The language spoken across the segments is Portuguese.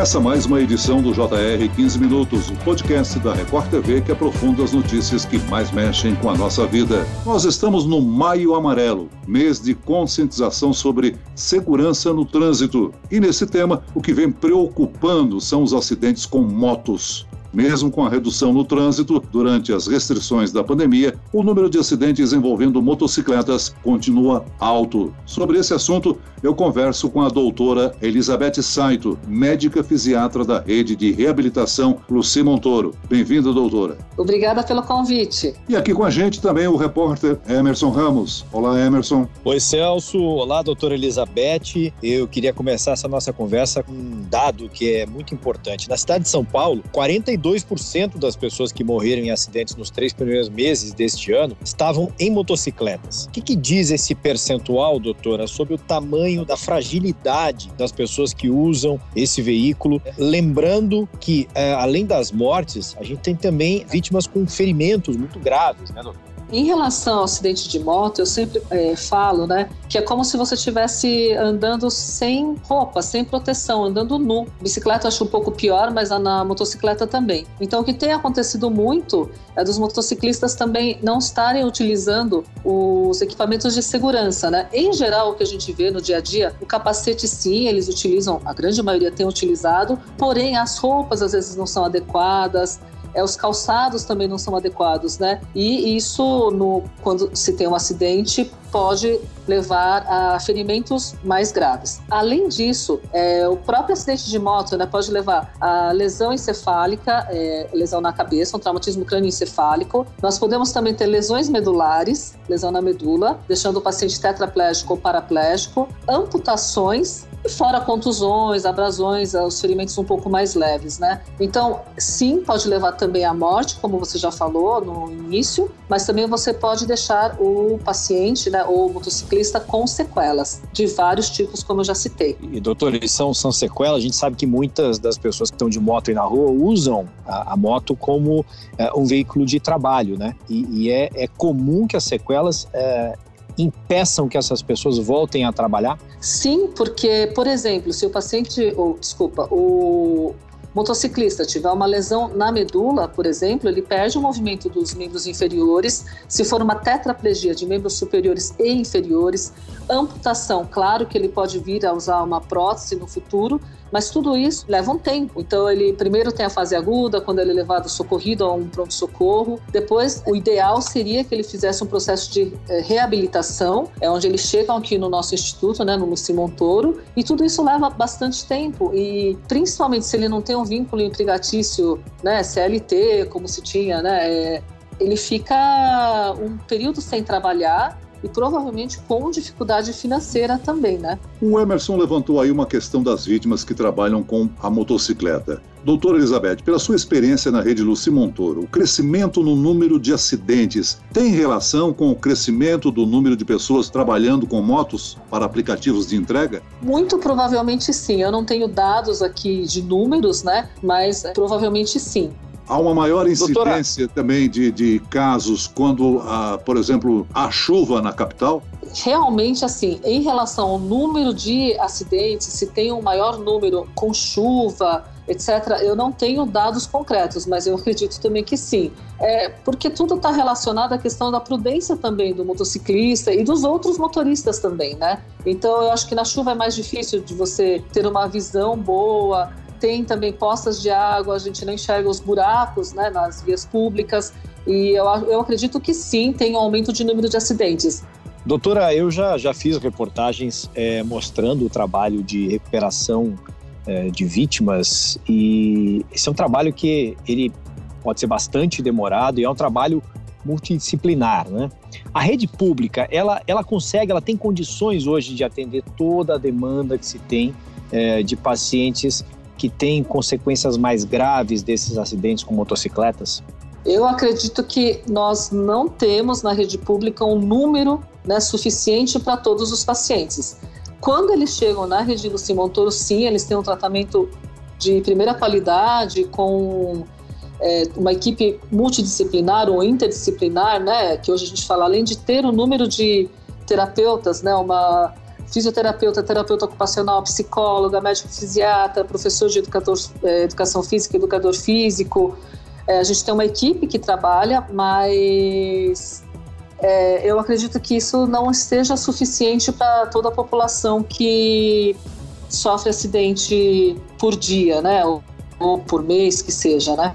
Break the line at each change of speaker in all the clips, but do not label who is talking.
Começa mais uma edição do JR 15 Minutos, o podcast da Record TV que aprofunda as notícias que mais mexem com a nossa vida. Nós estamos no Maio Amarelo, mês de conscientização sobre segurança no trânsito. E nesse tema, o que vem preocupando são os acidentes com motos. Mesmo com a redução no trânsito durante as restrições da pandemia, o número de acidentes envolvendo motocicletas continua alto. Sobre esse assunto, eu converso com a doutora Elizabeth Saito, médica fisiatra da rede de reabilitação Luci Montoro. Bem-vinda, doutora.
Obrigada pelo convite.
E aqui com a gente também o repórter Emerson Ramos. Olá, Emerson.
Oi, Celso. Olá, doutora Elizabeth. Eu queria começar essa nossa conversa com um dado que é muito importante. Na cidade de São Paulo, 42% das pessoas que morreram em acidentes nos três primeiros meses deste ano estavam em motocicletas. O que, que diz esse percentual, doutora, sobre o tamanho da fragilidade das pessoas que usam esse veículo. Lembrando que, é, além das mortes, a gente tem também vítimas com ferimentos muito graves, né, doutor?
Em relação ao acidente de moto, eu sempre é, falo, né, que é como se você estivesse andando sem roupa, sem proteção, andando nu. Bicicleta eu acho um pouco pior, mas na motocicleta também. Então, o que tem acontecido muito é dos motociclistas também não estarem utilizando os equipamentos de segurança, né? Em geral, o que a gente vê no dia a dia, o capacete sim, eles utilizam, a grande maioria tem utilizado, porém as roupas às vezes não são adequadas, é, os calçados também não são adequados, né? E isso, no, quando se tem um acidente, pode levar a ferimentos mais graves. Além disso, é, o próprio acidente de moto né, pode levar a lesão encefálica, é, lesão na cabeça, um traumatismo crânioencefálico. Nós podemos também ter lesões medulares, lesão na medula, deixando o paciente tetraplégico ou paraplégico, amputações e fora contusões, abrasões, os ferimentos um pouco mais leves, né? Então, sim, pode levar também à morte, como você já falou no início, mas também você pode deixar o paciente, né, ou o motociclista com sequelas de vários tipos, como eu já citei.
E, doutor, são, são sequelas, a gente sabe que muitas das pessoas que estão de moto aí na rua usam a, a moto como é, um veículo de trabalho, né? E, e é, é comum que as sequelas é, impeçam que essas pessoas voltem a trabalhar?
Sim, porque, por exemplo, se o paciente, ou desculpa, o motociclista tiver uma lesão na medula, por exemplo, ele perde o movimento dos membros inferiores. Se for uma tetraplegia de membros superiores e inferiores, amputação, claro que ele pode vir a usar uma prótese no futuro, mas tudo isso leva um tempo. Então, ele primeiro tem a fase aguda, quando ele é levado socorrido a um pronto-socorro. Depois, o ideal seria que ele fizesse um processo de eh, reabilitação, é onde eles chegam aqui no nosso instituto, né, no Luci Montoro, e tudo isso leva bastante tempo. E principalmente se ele não tem um vínculo empregatício, né, CLT, como se tinha, né, é, ele fica um período sem trabalhar e provavelmente com dificuldade financeira também, né?
O Emerson levantou aí uma questão das vítimas que trabalham com a motocicleta. Doutora Elizabeth, pela sua experiência na rede Luci Montoro, o crescimento no número de acidentes tem relação com o crescimento do número de pessoas trabalhando com motos para aplicativos de entrega?
Muito provavelmente sim. Eu não tenho dados aqui de números, né? Mas provavelmente sim.
Há uma maior incidência Doutora... também de, de casos quando, ah, por exemplo, há chuva na capital?
Realmente, assim, em relação ao número de acidentes, se tem um maior número com chuva, etc., eu não tenho dados concretos, mas eu acredito também que sim. É, porque tudo está relacionado à questão da prudência também do motociclista e dos outros motoristas também, né? Então, eu acho que na chuva é mais difícil de você ter uma visão boa, tem também postas de água, a gente não enxerga os buracos né, nas vias públicas. E eu, eu acredito que sim, tem um aumento de número de acidentes.
Doutora, eu já, já fiz reportagens é, mostrando o trabalho de recuperação é, de vítimas e esse é um trabalho que ele pode ser bastante demorado e é um trabalho multidisciplinar, né? A rede pública, ela, ela consegue, ela tem condições hoje de atender toda a demanda que se tem é, de pacientes que tem consequências mais graves desses acidentes com motocicletas?
Eu acredito que nós não temos na rede pública um número né, suficiente para todos os pacientes. Quando eles chegam na rede Luci Montoro, sim, eles têm um tratamento de primeira qualidade, com é, uma equipe multidisciplinar ou interdisciplinar, né, que hoje a gente fala, além de ter o um número de terapeutas, né, uma fisioterapeuta, terapeuta ocupacional, psicóloga, médico fisiatra, professor de educador, é, educação física, educador físico. É, a gente tem uma equipe que trabalha, mas é, eu acredito que isso não esteja suficiente para toda a população que sofre acidente por dia, né? Ou, ou por mês, que seja, né?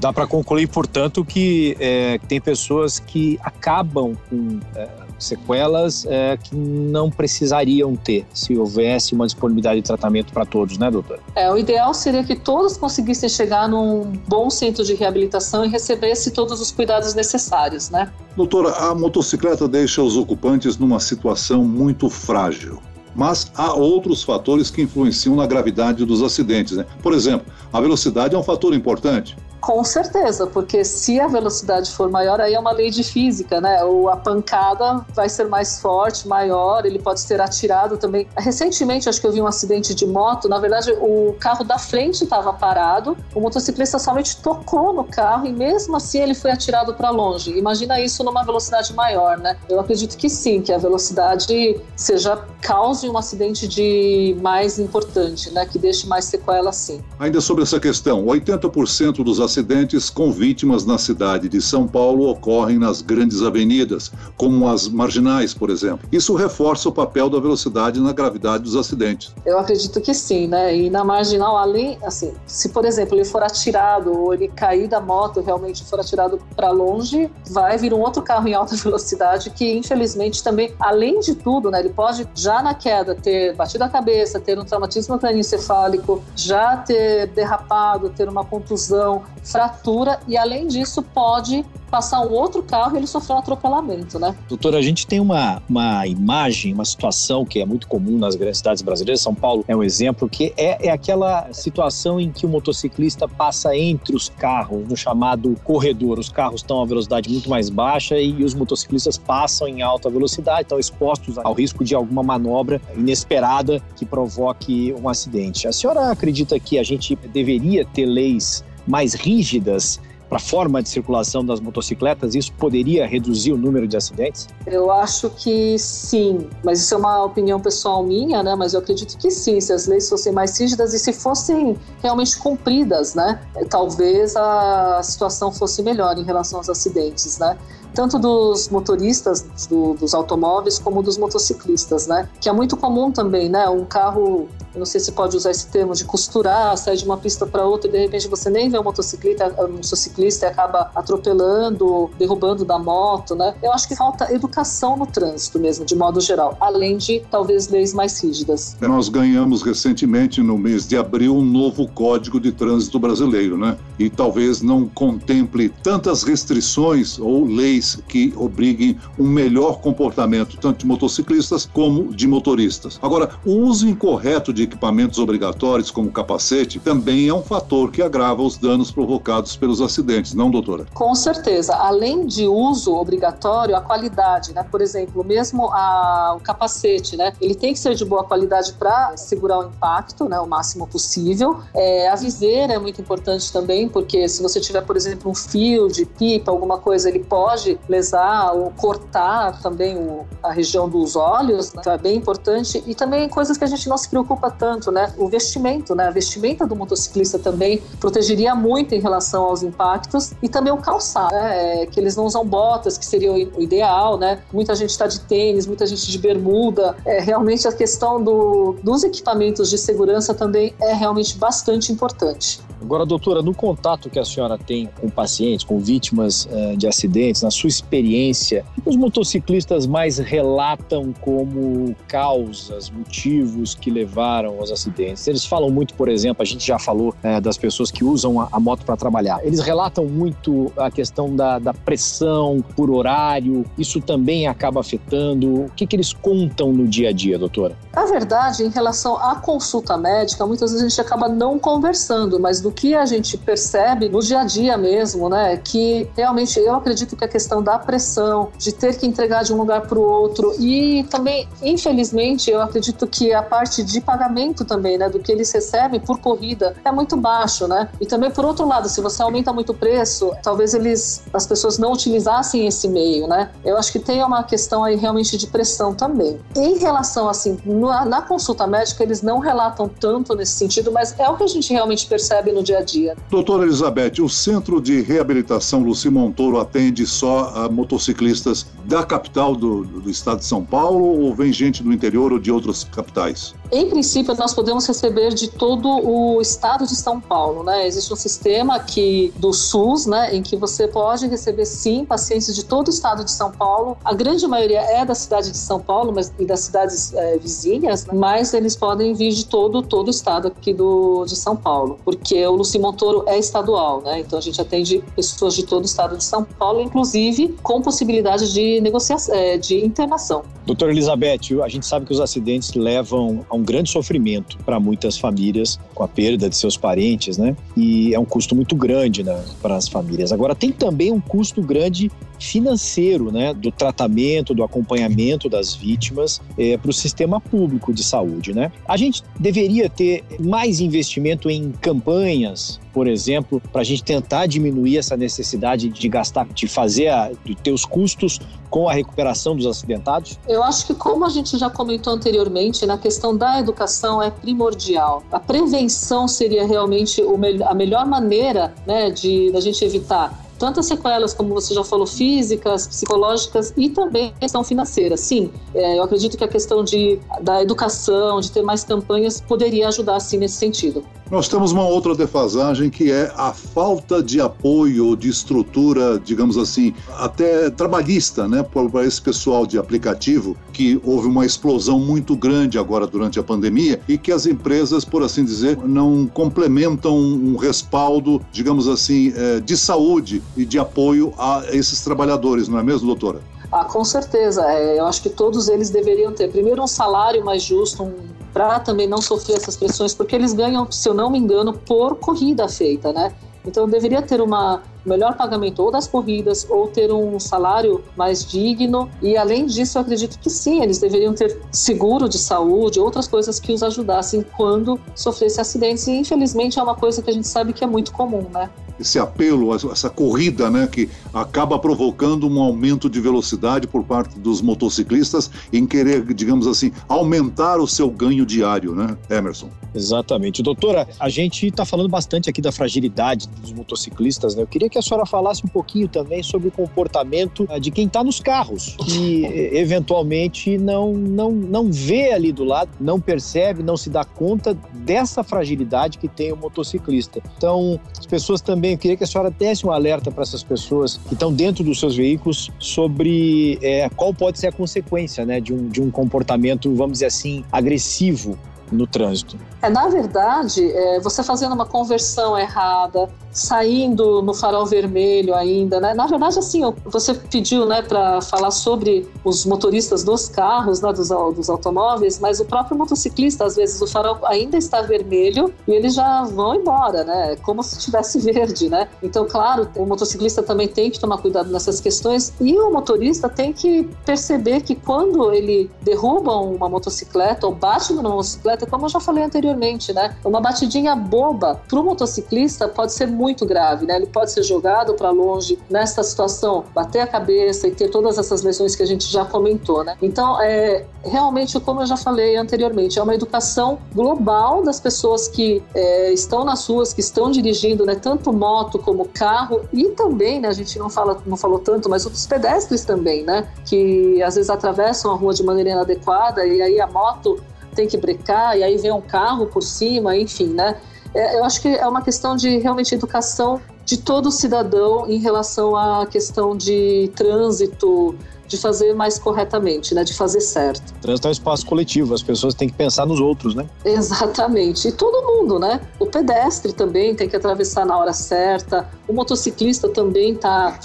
Dá para concluir, portanto, que é, tem pessoas que acabam com é, sequelas é, que não precisariam ter se houvesse uma disponibilidade de tratamento para todos, né, doutora?
É, o ideal seria que todos conseguissem chegar num bom centro de reabilitação e recebesse todos os cuidados necessários, né?
Doutora, a motocicleta deixa os ocupantes numa situação muito frágil. Mas há outros fatores que influenciam na gravidade dos acidentes. Né? Por exemplo, a velocidade é um fator importante.
Com certeza, porque se a velocidade for maior, aí é uma lei de física, né? Ou a pancada vai ser mais forte, maior, ele pode ser atirado também. Recentemente, acho que eu vi um acidente de moto, na verdade, o carro da frente estava parado, o motociclista somente tocou no carro e mesmo assim ele foi atirado para longe. Imagina isso numa velocidade maior, né? Eu acredito que sim, que a velocidade seja cause um acidente de mais importante, né? Que deixe mais sequela sim.
Ainda sobre essa questão, 80% dos acidentes com vítimas na cidade de São Paulo ocorrem nas grandes avenidas, como as marginais, por exemplo. Isso reforça o papel da velocidade na gravidade dos acidentes.
Eu acredito que sim, né? E na marginal, além, assim, se por exemplo ele for atirado ou ele cair da moto, realmente for atirado para longe, vai vir um outro carro em alta velocidade que, infelizmente, também, além de tudo, né? Ele pode já na queda ter batido a cabeça, ter um traumatismo crânioencefálico, já ter derrapado, ter uma contusão, fratura e, além disso, pode passar um outro carro e ele sofreu um atropelamento, né?
Doutora, a gente tem uma, uma imagem, uma situação que é muito comum nas grandes cidades brasileiras, São Paulo é um exemplo, que é, é aquela situação em que o motociclista passa entre os carros, no chamado corredor. Os carros estão a velocidade muito mais baixa e os motociclistas passam em alta velocidade, estão expostos ao risco de alguma manobra inesperada que provoque um acidente. A senhora acredita que a gente deveria ter leis mais rígidas para a forma de circulação das motocicletas, isso poderia reduzir o número de acidentes?
Eu acho que sim, mas isso é uma opinião pessoal minha, né? Mas eu acredito que sim, se as leis fossem mais rígidas e se fossem realmente cumpridas, né? Talvez a situação fosse melhor em relação aos acidentes, né? Tanto dos motoristas do, dos automóveis como dos motociclistas, né? Que é muito comum também, né? Um carro, eu não sei se pode usar esse termo, de costurar, sair de uma pista para outra e de repente você nem vê um motociclista, um motociclista e acaba atropelando, derrubando da moto, né? Eu acho que falta educação no trânsito mesmo, de modo geral, além de talvez leis mais rígidas.
Nós ganhamos recentemente, no mês de abril, um novo Código de Trânsito Brasileiro, né? E talvez não contemple tantas restrições ou leis que obriguem um melhor comportamento, tanto de motociclistas como de motoristas. Agora, o uso incorreto de equipamentos obrigatórios, como capacete, também é um fator que agrava os danos provocados pelos acidentes, não, doutora?
Com certeza. Além de uso obrigatório, a qualidade, né? Por exemplo, mesmo a, o capacete, né? Ele tem que ser de boa qualidade para segurar o impacto, né? O máximo possível. É, a viseira é muito importante também, porque se você tiver, por exemplo, um fio de pipa, alguma coisa, ele pode lesar ou cortar também o, a região dos olhos, né? então é bem importante. E também coisas que a gente não se preocupa tanto, né? O vestimento, né? A vestimenta do motociclista também protegeria muito em relação aos impactos e também o calçado, né? É, que eles não usam botas, que seria o ideal, né? Muita gente está de tênis, muita gente de bermuda. É, realmente a questão do, dos equipamentos de segurança também é realmente bastante importante.
Agora, doutora, no contato que a senhora tem com pacientes, com vítimas uh, de acidentes, na sua experiência, o que os motociclistas mais relatam como causas, motivos que levaram aos acidentes? Eles falam muito, por exemplo, a gente já falou uh, das pessoas que usam a, a moto para trabalhar. Eles relatam muito a questão da, da, pressão por horário, isso também acaba afetando. O que, que eles contam no dia a dia, doutora?
Na verdade, em relação à consulta médica, muitas vezes a gente acaba não conversando, mas do que a gente percebe no dia a dia mesmo, né? Que realmente eu acredito que a questão da pressão, de ter que entregar de um lugar para o outro e também, infelizmente, eu acredito que a parte de pagamento também, né? Do que eles recebem por corrida é muito baixo, né? E também, por outro lado, se você aumenta muito o preço, talvez eles, as pessoas não utilizassem esse meio, né? Eu acho que tem uma questão aí realmente de pressão também. Em relação, assim, na, na consulta médica, eles não relatam tanto nesse sentido, mas é o que a gente realmente percebe no dia a dia.
Doutora Elizabeth, o Centro de Reabilitação Luci Montoro atende só a motociclistas da capital do, do estado de São Paulo ou vem gente do interior ou de outras capitais?
Em princípio, nós podemos receber de todo o estado de São Paulo, né? Existe um sistema aqui do SUS, né, em que você pode receber sim pacientes de todo o estado de São Paulo. A grande maioria é da cidade de São Paulo, mas e das cidades é, vizinhas, né? mas eles podem vir de todo todo o estado aqui do de São Paulo, porque o Luci Montoro é estadual, né? Então a gente atende pessoas de todo o estado de São Paulo, inclusive com possibilidade de negociação, é, de internação.
Doutora Elizabeth, a gente sabe que os acidentes levam a um grande sofrimento para muitas famílias com a perda de seus parentes, né? E é um custo muito grande né, para as famílias. Agora, tem também um custo grande financeiro, né, do tratamento, do acompanhamento das vítimas é, para o sistema público de saúde, né? A gente deveria ter mais investimento em campanhas, por exemplo, para a gente tentar diminuir essa necessidade de gastar, de fazer, a, de ter os custos com a recuperação dos acidentados?
Eu acho que, como a gente já comentou anteriormente, na questão da educação é primordial. A prevenção seria realmente a melhor maneira né, de a gente evitar tantas sequelas, como você já falou, físicas, psicológicas e também questão financeira. Sim, é, eu acredito que a questão de, da educação, de ter mais campanhas, poderia ajudar, sim, nesse sentido.
Nós temos uma outra defasagem que é a falta de apoio, de estrutura, digamos assim, até trabalhista, né, para esse pessoal de aplicativo, que houve uma explosão muito grande agora durante a pandemia e que as empresas, por assim dizer, não complementam um respaldo, digamos assim, é, de saúde e de apoio a esses trabalhadores, não é mesmo, doutora?
Ah, com certeza. É, eu acho que todos eles deveriam ter, primeiro, um salário mais justo, um, para também não sofrer essas pressões, porque eles ganham, se eu não me engano, por corrida feita, né? Então deveria ter uma melhor pagamento ou das corridas ou ter um salário mais digno. E além disso, eu acredito que sim, eles deveriam ter seguro de saúde, outras coisas que os ajudassem quando sofresse acidentes. E infelizmente é uma coisa que a gente sabe que é muito comum, né?
Esse apelo, essa corrida, né, que acaba provocando um aumento de velocidade por parte dos motociclistas em querer, digamos assim, aumentar o seu ganho diário, né, Emerson?
Exatamente. Doutora, a gente está falando bastante aqui da fragilidade dos motociclistas, né? Eu queria que que a senhora falasse um pouquinho também sobre o comportamento eh, de quem está nos carros, que eh, eventualmente não, não, não vê ali do lado, não percebe, não se dá conta dessa fragilidade que tem o motociclista. Então, as pessoas também, eu queria que a senhora desse um alerta para essas pessoas que estão dentro dos seus veículos sobre é, qual pode ser a consequência né, de, um, de um comportamento, vamos dizer assim, agressivo no trânsito.
É, na verdade, é, você fazendo uma conversão errada, saindo no farol vermelho ainda, né? Na verdade, assim, você pediu, né, para falar sobre os motoristas dos carros, né, dos, dos automóveis, mas o próprio motociclista, às vezes, o farol ainda está vermelho e eles já vão embora, né? Como se estivesse verde, né? Então, claro, o motociclista também tem que tomar cuidado nessas questões e o motorista tem que perceber que quando ele derruba uma motocicleta ou bate numa motocicleta, como eu já falei anteriormente, né? Uma batidinha boba para o motociclista pode ser muito grave, né? Ele pode ser jogado para longe nessa situação, bater a cabeça e ter todas essas lesões que a gente já comentou, né? Então, é, realmente, como eu já falei anteriormente, é uma educação global das pessoas que é, estão nas ruas, que estão dirigindo, né? Tanto moto como carro e também, né? A gente não fala, não falou tanto, mas os pedestres também, né? Que às vezes atravessam a rua de maneira inadequada e aí a moto tem que brecar e aí vem um carro por cima, enfim, né? É, eu acho que é uma questão de realmente educação de todo cidadão em relação à questão de trânsito, de fazer mais corretamente, né, de fazer certo.
Trânsito é um espaço coletivo, as pessoas têm que pensar nos outros, né?
Exatamente. E todo mundo, né? O pedestre também tem que atravessar na hora certa, o motociclista também tá,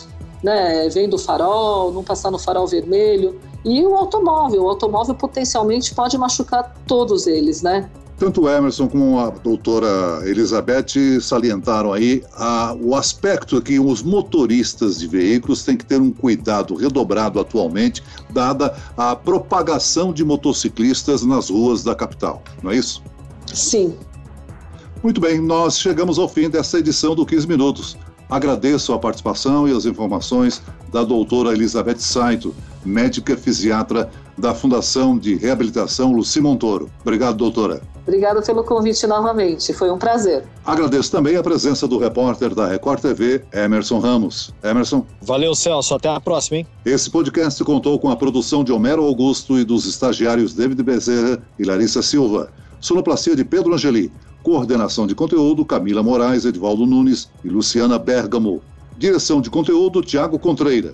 né, vendo o farol, não passar no farol vermelho. E o automóvel, o automóvel potencialmente pode machucar todos eles, né?
Tanto o Emerson como a doutora Elizabeth salientaram aí a, o aspecto que os motoristas de veículos têm que ter um cuidado redobrado atualmente, dada a propagação de motociclistas nas ruas da capital, não é isso?
Sim.
Muito bem, nós chegamos ao fim dessa edição do 15 Minutos. Agradeço a participação e as informações da doutora Elizabeth Saito, médica fisiatra da Fundação de Reabilitação Luci Montoro. Obrigado, doutora.
Obrigada pelo convite novamente, foi um prazer.
Agradeço também a presença do repórter da Record TV, Emerson Ramos. Emerson.
Valeu, Celso. Até a próxima, hein?
Esse podcast contou com a produção de Homero Augusto e dos estagiários David Bezerra e Larissa Silva. Sonoplastia de Pedro Angeli. Coordenação de conteúdo, Camila Moraes, Edvaldo Nunes e Luciana Bergamo. Direção de conteúdo, Tiago Contreira.